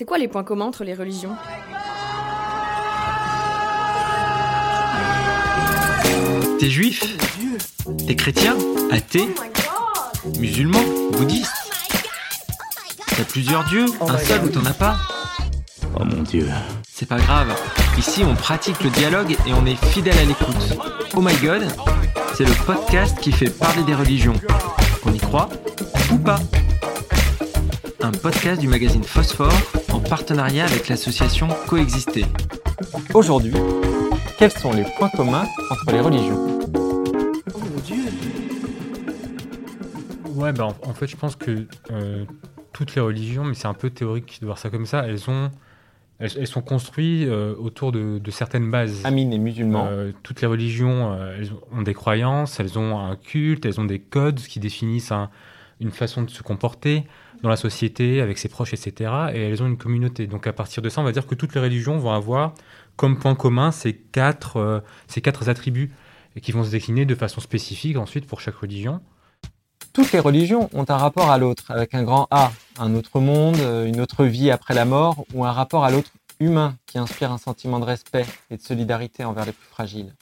C'est quoi les points communs entre les religions? T'es juif? T'es chrétien? Athée? Musulman? Bouddhiste? T'as plusieurs dieux? Un seul ou t'en as pas? Oh mon dieu. C'est pas grave. Ici, on pratique le dialogue et on est fidèle à l'écoute. Oh my god, c'est le podcast qui fait parler des religions. Qu'on y croit ou pas? Un podcast du magazine Phosphore en partenariat avec l'association Coexister. Aujourd'hui, quels sont les points communs entre les religions? Ouais, bah, en, en fait, je pense que euh, toutes les religions, mais c'est un peu théorique de voir ça comme ça, elles, ont, elles, elles sont construites euh, autour de, de certaines bases. Amine est musulman. Euh, toutes les religions, euh, elles ont des croyances, elles ont un culte, elles ont des codes qui définissent un- une façon de se comporter dans la société, avec ses proches, etc. Et elles ont une communauté. Donc à partir de ça, on va dire que toutes les religions vont avoir comme point commun ces quatre, euh, ces quatre attributs et qui vont se décliner de façon spécifique ensuite pour chaque religion. Toutes les religions ont un rapport à l'autre, avec un grand A, un autre monde, euh, une autre vie après la mort, ou un rapport à l'autre humain qui inspire un sentiment de respect et de solidarité envers les plus fragiles.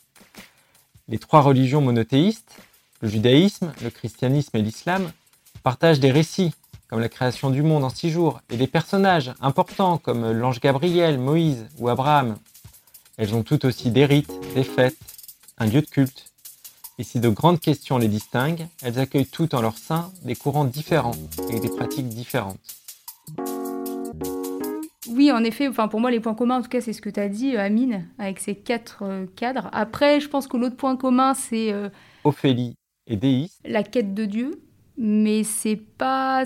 Les trois religions monothéistes, le judaïsme, le christianisme et l'islam, partagent des récits, comme la création du monde en six jours, et des personnages importants comme l'ange Gabriel, Moïse ou Abraham. Elles ont toutes aussi des rites, des fêtes, un lieu de culte, et si de grandes questions les distinguent, elles accueillent toutes en leur sein des courants différents et des pratiques différentes. Oui, en effet, enfin, pour moi, les points communs, en tout cas, c'est ce que tu as dit, euh, Amine, avec ces quatre euh, cadres. Après, je pense que l'autre point commun, c'est euh, Ophélie est déiste, la quête de Dieu, mais c'est pas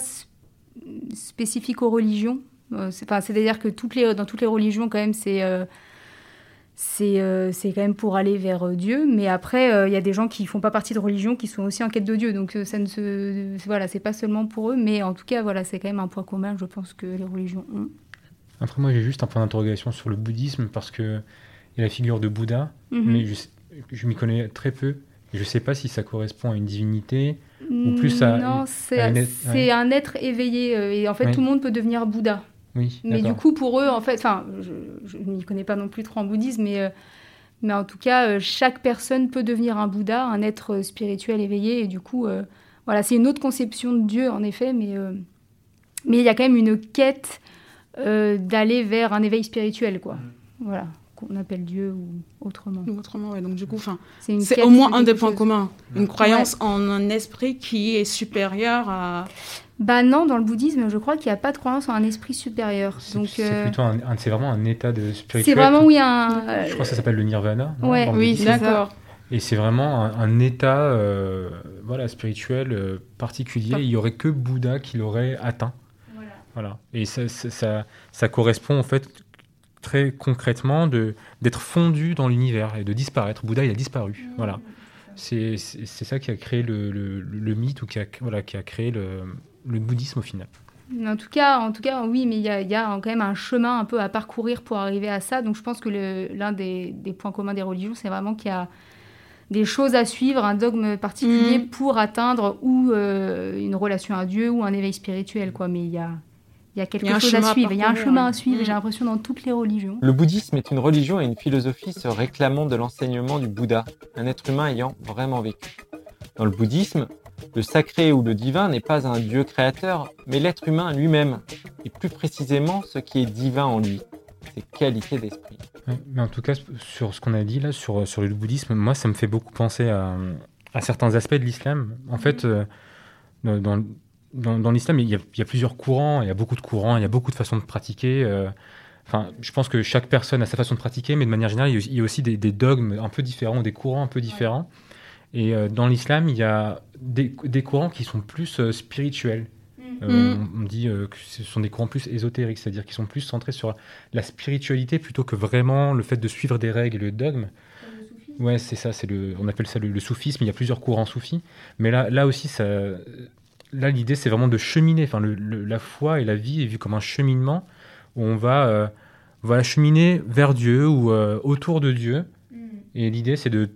spécifique aux religions. Euh, C'est-à-dire que toutes les, dans toutes les religions, quand même, c'est euh, c'est euh, quand même pour aller vers euh, Dieu. Mais après, euh, il y a des gens qui font pas partie de religion, qui sont aussi en quête de Dieu. Donc, ça ne se, voilà, c'est pas seulement pour eux, mais en tout cas, voilà, c'est quand même un point commun, je pense, que les religions ont. Après, moi, j'ai juste un point d'interrogation sur le bouddhisme parce que il y a la figure de Bouddha, Mhm. mais je m'y connais très peu. Je ne sais pas si ça correspond à une divinité. Ou plus à Non, c'est ouais. un être éveillé. euh, et en fait, Ouais. tout le monde peut devenir Bouddha. Oui, Mais du coup, pour eux, en fait, enfin, je, je n'y connais pas non plus trop en bouddhisme, mais, euh, mais en tout cas, euh, chaque personne peut devenir un Bouddha, un être spirituel éveillé. Et du coup, euh, voilà, c'est une autre conception de Dieu, en effet, mais euh, mais il y a quand même une quête euh, d'aller vers un éveil spirituel, quoi. Voilà, qu'on appelle Dieu ou autrement. Ou autrement, ouais. Donc, du coup, enfin, C'est au moins un des points chose. communs. Une croyance en un esprit qui est supérieur à. Bah non, dans le bouddhisme, je crois qu'il n'y a pas de croyance en un esprit supérieur. C'est Donc, c'est euh, plutôt un, un- c'est vraiment un état de spirituel. c'est vraiment, oui, un... Je crois que ça s'appelle le nirvana. Ouais, le oui. D'accord. Et c'est vraiment un, un état euh, voilà, spirituel euh, particulier. Il n'y aurait que Bouddha qui l'aurait atteint. Voilà. Et ça, ça, ça, ça correspond en fait très concrètement de d'être fondu dans l'univers et de disparaître. Bouddha, il a disparu. Voilà. C'est ça qui a créé le, le- le mythe ou qui a, voilà, qui a créé le, le bouddhisme au final. En tout cas, en tout cas, oui, mais il y a, il y a quand même un chemin un peu à parcourir pour arriver à ça. Donc, je pense que l'un des, des points communs des religions, c'est vraiment qu'il y a des choses à suivre, un dogme particulier Mhm. pour atteindre ou euh, une relation à Dieu ou un éveil spirituel, quoi. Mais il y a, il y a quelque y a chose chemin à suivre. Il y a un chemin à suivre. J'ai l'impression dans toutes les religions. Le bouddhisme est une religion et une philosophie se réclamant de l'enseignement du Bouddha, un être humain ayant vraiment vécu. Dans le bouddhisme, le sacré ou le divin n'est pas un dieu créateur, mais l'être humain lui-même, et plus précisément ce qui est divin en lui, ses qualités d'esprit. Ouais, Mais en tout cas, sur ce qu'on a dit là, sur, sur le bouddhisme, moi, ça me fait beaucoup penser à, à certains aspects de l'islam. En fait, euh, dans, dans, dans- dans l'islam, il y, a, il y a plusieurs courants, il y a beaucoup de courants, il y a beaucoup de façons de pratiquer. euh, Enfin, je pense que chaque personne a sa façon de pratiquer, mais de manière générale, il y a- aussi des, des dogmes un peu différents, ou des courants un peu différents. Et euh, dans l'islam, il y a des, des courants qui sont plus euh, spirituels. Euh, Mm. on, dit euh, que ce sont des courants plus ésotériques, c'est-à-dire qu'ils sont plus centrés sur la spiritualité plutôt que vraiment le fait de suivre des règles et le dogme. Ouais, c'est ça, c'est le, on appelle ça le, le soufisme. Il y a plusieurs courants soufis, mais là, là aussi, ça, là, l'idée, c'est vraiment de cheminer. Enfin, le- le- la foi et la vie est vue comme un cheminement où on va, euh, on va cheminer vers Dieu ou euh, autour de Dieu. Et l'idée, c'est de,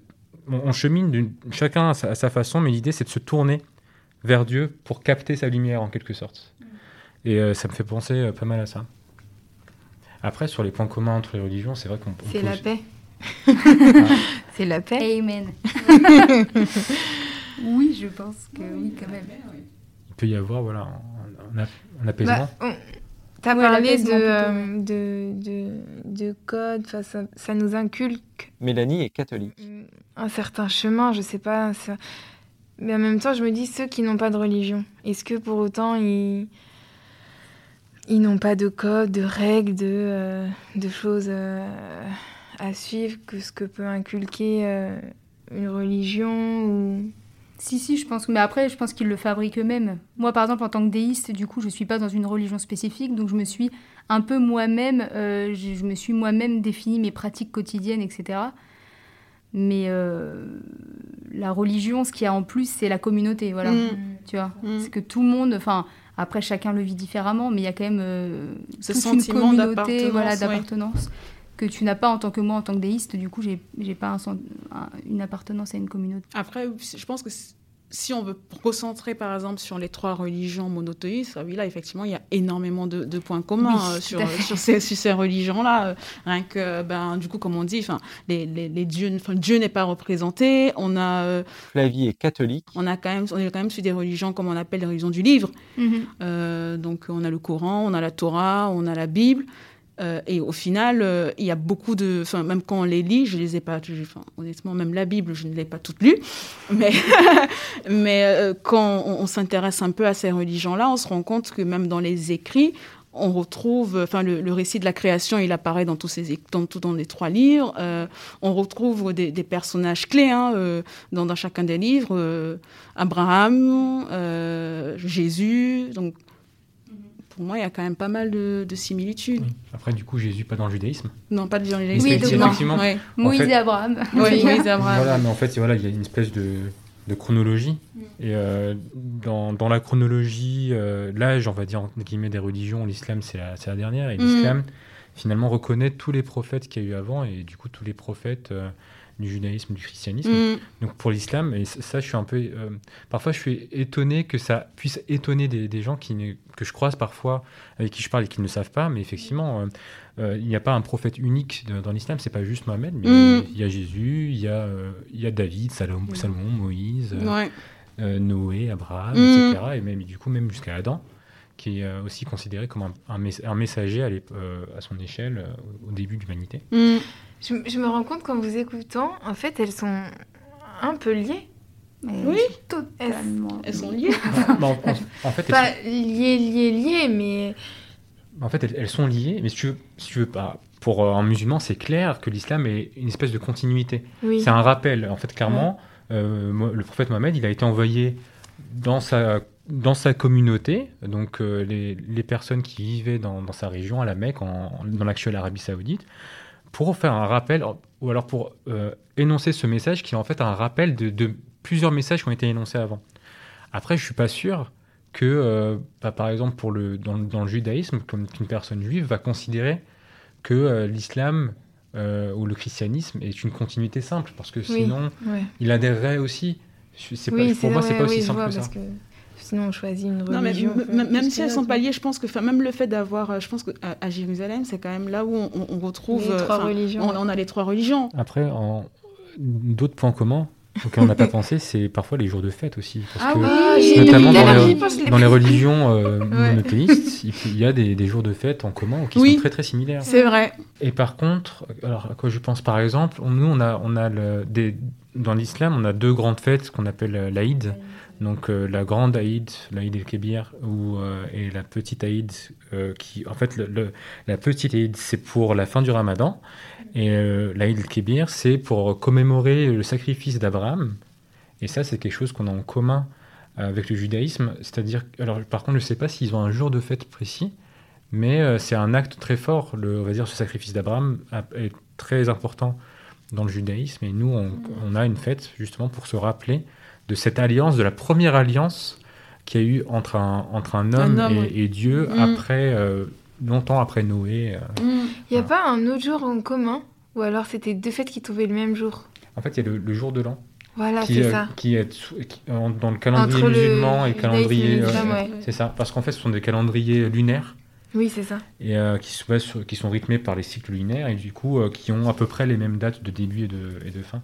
on, on chemine chacun à sa, à sa façon, mais l'idée, c'est de se tourner vers Dieu pour capter sa lumière en quelque sorte. Et euh, ça me fait penser euh, pas mal à ça. Après, sur les points communs entre les religions, c'est vrai qu'on on C'est la aussi- paix. Ah. C'est la paix. Amen. oui, je pense que oui, quand même. Il peut y avoir voilà, un, un ap- un apaisement. Bah, on- T'as Ouais, parlé de, euh, de, de, de code, enfin, ça, ça nous inculque Mélanie est catholique. un certain chemin, je sais pas. ça- Mais en même temps, je me dis, ceux qui n'ont pas de religion, est-ce que pour autant ils, ils n'ont pas de code, de règles, de, euh, de choses euh, à suivre que ce que peut inculquer euh, une religion. Si, si, je pense. Mais après, je pense qu'ils le fabriquent eux-mêmes. Moi, par exemple, en tant que déiste, du coup, je suis pas dans une religion spécifique, donc je me suis un peu moi-même, euh, je, je me suis moi-même défini mes pratiques quotidiennes, etc. Mais euh, la religion, ce qu'il y a en plus, c'est la communauté, voilà. Mm. Tu vois, Mm. c'est que tout le monde, enfin, après chacun le vit différemment, mais il y a quand même euh, Ce toute sentiment une communauté, d'appartenance, voilà, ouais. Que tu n'as pas en tant que moi, en tant que déiste. Du coup, j'ai j'ai pas un sen- un- une appartenance à une communauté. Après, je pense que si- on veut recentrer par exemple sur les trois religions monothéistes, ah oui, là effectivement il y a énormément de, de points communs Oui, euh, sur, sur ces, sur ces religions-là. Euh, Rien que, ben, du coup, comme on dit, enfin, les, les, les dieux, enfin, Dieu n'est pas représenté. On a, euh, Flavie est catholique. on a quand même, on est quand même sur des religions comme on appelle les religions du livre. Euh, donc on a le Coran, on a la Torah, on a la Bible. Euh, et au final, euh, il y a beaucoup de... Enfin, même quand on les lit, je les ai pas... Enfin, honnêtement, même la Bible, je ne l'ai pas toute lue. Mais, euh, quand on, s'intéresse un peu à ces religions-là, on se rend compte que même dans les écrits, on retrouve... Enfin, le, récit de la création, il apparaît dans tous, ces, dans, dans les trois livres. On retrouve des, personnages clés hein, dans, chacun des livres. Abraham, Jésus. Donc, pour moi, il y a quand même pas mal de, de similitudes. Oui. Après, du coup, Jésus pas dans le judaïsme. Non, pas de violence. Oui, effectivement. effectivement. Ouais. Moïse fait- et Abraham. Oui, Moïse et Abraham. Voilà, mais en fait, voilà, il y a une espèce de, de chronologie. Et euh, dans, dans la chronologie, euh, l'âge, on va dire, entre guillemets, des religions, l'islam, c'est la, c'est la dernière. Et Mm. l'islam, finalement, reconnaît tous les prophètes qu'il y a eu avant, et du coup, tous les prophètes euh, du judaïsme, du christianisme. Mm. Donc pour l'islam, et ça, ça, je suis un peu. euh, parfois, je suis étonné que ça puisse étonner des, des gens qui ne- que je croise parfois, avec qui je parle et qui ne le savent pas. Mais effectivement, euh, euh, il n'y a pas un prophète unique de- dans l'islam. C'est pas juste Mohamed, mais Mm. il y a Jésus, il y a, il y a David, Salomon, Salomon Moïse, Ouais. Noé, Abraham, Mm. etc. Et même du coup, même jusqu'à Adam, qui est euh, aussi considéré comme un, un mess- un messager à, euh, à son échelle euh, au début de l'humanité. Mm. Je, je me rends compte qu'en vous écoutant, en fait, elles sont un peu liées. Mais Oui. totalement. Elles sont liées. Bah, en, en- en fait, elles Pas liées, liées, liées, mais En fait, elles, elles sont liées, mais si tu veux, si tu veux pas, pour un musulman, c'est clair que l'islam est une espèce de continuité. oui. C'est un rappel. En fait, clairement, euh, le prophète Mohammed, il a été envoyé dans sa, dans sa communauté, donc euh, les, les personnes qui vivaient dans, dans sa région, à la Mecque, en- dans l'actuelle Arabie Saoudite, pour faire un rappel, ou alors pour euh, énoncer ce message qui est en fait un rappel de, de plusieurs messages qui ont été énoncés avant. Après, je suis pas sûr que, euh, bah, par exemple, pour le, dans, le- dans le judaïsme, comme qu'une personne juive va considérer que l'islam ou le christianisme est une continuité simple, parce que Oui. sinon, Ouais. il adhérerait aussi. C'est oui, pour moi, c'est pas aussi oui, simple que ça. que sinon on choisit une Non, mais religion. m- m- même si elles sont pas liées je pense que enfin, même le fait d'avoir, euh, je pense que à, à Jérusalem, c'est quand même là où on, retrouve Les euh, trois religions. On, on a les trois religions. Après, en... d'autres points communs auxquels on n'a pas pensé, c'est parfois les jours de fête aussi. Parce Ah que oui, notamment dans les, dans les religions euh, Ouais. monothéistes, il y a des, des jours de fête en commun qui Oui. sont très très similaires. C'est vrai. Et par contre, alors à quoi je pense par exemple, on- nous on a, on a le- des, dans l'islam, on a deux grandes fêtes qu'on appelle l'Aïd. Donc euh, la grande Aïd, l'Aïd el-Kébir, euh, et la petite Aïd, euh, qui en fait la petite Aïd c'est pour la fin du Ramadan, et euh, l'Aïd el-Kébir c'est pour commémorer le sacrifice d'Abraham. Et ça c'est quelque chose qu'on a en commun avec le judaïsme, c'est-à-dire, alors par contre je ne sais pas s'ils ont un jour de fête précis, mais c'est un acte très fort. Le, on va dire ce sacrifice d'Abraham est très important dans le judaïsme. Et nous, on a une fête justement pour se rappeler de cette alliance, de la première alliance qu'il y a eu entre un, entre un homme, Un homme, et, Dieu Mm. après, euh, longtemps après Noé. euh. Mm. Il n'y a pas un autre jour en commun Ou alors c'était deux fêtes qui tombaient le même jour? En fait, il y a le, le jour de l'an Voilà, qui, c'est euh, ça. qui est qui- dans le calendrier Entre le musulman et le et calendrier. euh, ouais. C'est ça, parce qu'en fait, ce sont des calendriers lunaires. Oui, c'est ça. Et euh, qui, sont, qui sont rythmés par les cycles lunaires et du coup euh, qui ont à peu près les mêmes dates de début et de, et de fin.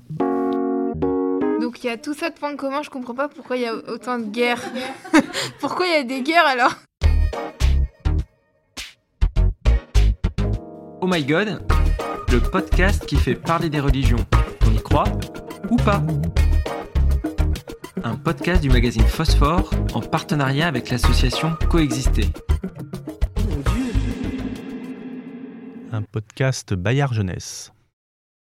Donc il y a tout ça de points commun, je comprends pas pourquoi il y a autant de guerres. pourquoi il y a des guerres alors? Oh my god, le podcast qui fait parler des religions. On y croit ou pas? Un podcast du magazine Phosphore en partenariat avec l'association Coexister. Un podcast Bayard Jeunesse.